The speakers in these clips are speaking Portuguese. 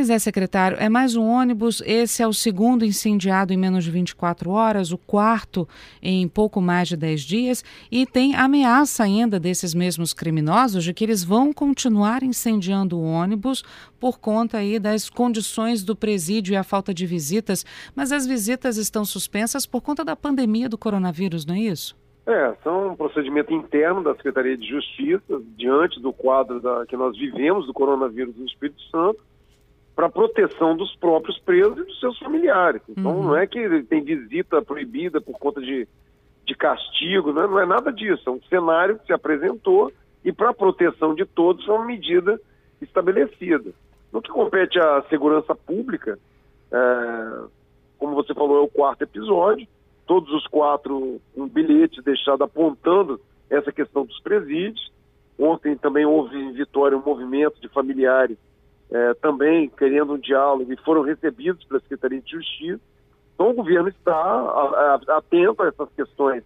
Pois é, secretário, é mais um ônibus. Esse é o segundo incendiado em menos de 24 horas, o quarto em pouco mais de 10 dias. E tem ameaça ainda desses mesmos criminosos de que eles vão continuar incendiando o ônibus por conta aí das condições do presídio e a falta de visitas. Mas as visitas estão suspensas por conta da pandemia do coronavírus, não é isso? É, são um procedimento interno da Secretaria de Justiça, diante do quadro da, que nós vivemos do coronavírus no Espírito Santo para proteção dos próprios presos e dos seus familiares. Então uhum. não é que tem visita proibida por conta de, de castigo, né? não é nada disso. É um cenário que se apresentou e para proteção de todos é uma medida estabelecida. No que compete à segurança pública, é, como você falou, é o quarto episódio, todos os quatro um bilhete deixado apontando essa questão dos presídios. Ontem também houve em Vitória um movimento de familiares é, também querendo um diálogo e foram recebidos pela Secretaria de Justiça. Então o governo está atento a essas questões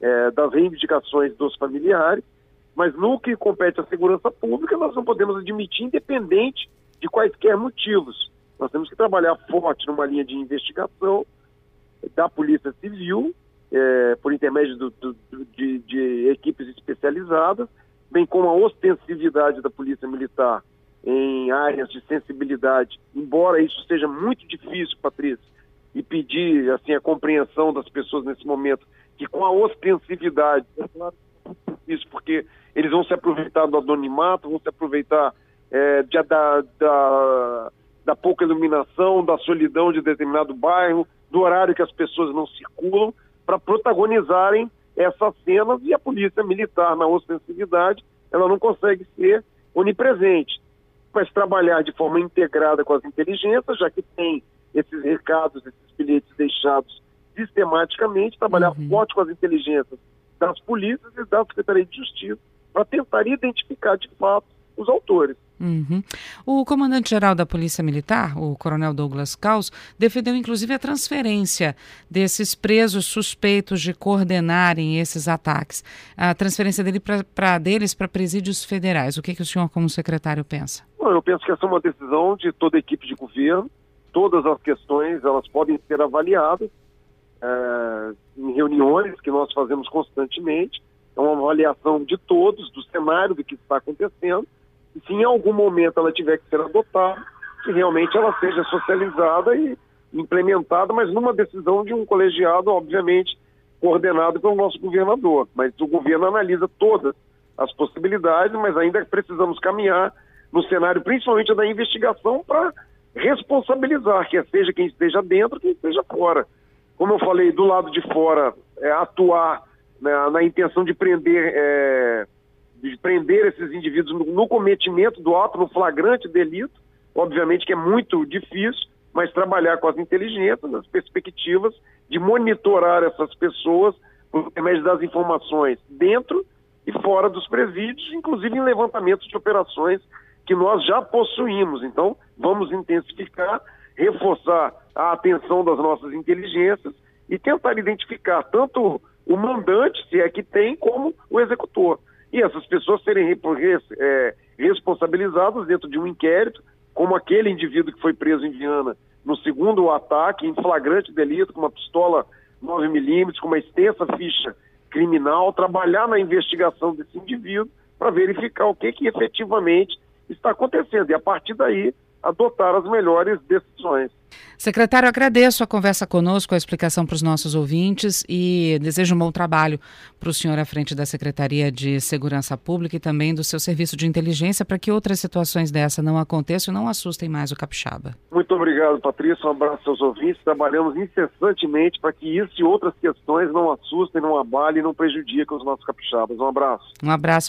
é, das reivindicações dos familiares, mas no que compete à segurança pública, nós não podemos admitir, independente de quaisquer motivos. Nós temos que trabalhar forte numa linha de investigação da Polícia Civil, é, por intermédio do, do, de, de equipes especializadas, bem como a ostensividade da Polícia Militar em áreas de sensibilidade, embora isso seja muito difícil, Patrícia, e pedir assim a compreensão das pessoas nesse momento, que com a ostensividade, isso porque eles vão se aproveitar do anonimato, vão se aproveitar é, de, da, da, da pouca iluminação, da solidão de determinado bairro, do horário que as pessoas não circulam, para protagonizarem essas cenas e a polícia militar na ostensividade, ela não consegue ser onipresente mas trabalhar de forma integrada com as inteligências, já que tem esses recados, esses bilhetes deixados sistematicamente, trabalhar uhum. forte com as inteligências das polícias e da Secretaria de Justiça para tentar identificar de fato os autores. Uhum. O comandante-geral da Polícia Militar, o coronel Douglas Caos, defendeu inclusive a transferência desses presos suspeitos de coordenarem esses ataques. A transferência dele pra, pra deles para presídios federais. O que, que o senhor, como secretário, pensa? Bom, eu penso que essa é uma decisão de toda a equipe de governo. Todas as questões elas podem ser avaliadas é, em reuniões que nós fazemos constantemente. É uma avaliação de todos, do cenário do que está acontecendo e se em algum momento ela tiver que ser adotada, que realmente ela seja socializada e implementada, mas numa decisão de um colegiado, obviamente, coordenado pelo nosso governador. Mas o governo analisa todas as possibilidades, mas ainda precisamos caminhar no cenário, principalmente da investigação, para responsabilizar, quer seja quem esteja dentro, quem esteja fora. Como eu falei, do lado de fora, é, atuar né, na intenção de prender é, de prender esses indivíduos no, no cometimento do ato, no flagrante delito, obviamente que é muito difícil, mas trabalhar com as inteligências, as perspectivas de monitorar essas pessoas por intermédio das informações dentro e fora dos presídios, inclusive em levantamentos de operações que nós já possuímos. Então, vamos intensificar, reforçar a atenção das nossas inteligências e tentar identificar tanto o mandante, se é que tem, como o executor e essas pessoas serem é, responsabilizadas dentro de um inquérito, como aquele indivíduo que foi preso em Viana no segundo ataque, em flagrante delito, com uma pistola 9mm, com uma extensa ficha criminal, trabalhar na investigação desse indivíduo para verificar o que, que efetivamente está acontecendo. E a partir daí, adotar as melhores decisões. Secretário, agradeço a conversa conosco, a explicação para os nossos ouvintes e desejo um bom trabalho para o senhor à frente da Secretaria de Segurança Pública e também do seu serviço de inteligência para que outras situações dessa não aconteçam e não assustem mais o capixaba. Muito obrigado, Patrícia. Um abraço aos ouvintes. Trabalhamos incessantemente para que isso e outras questões não assustem, não abalem e não prejudiquem os nossos capixabas. Um abraço. Um abraço.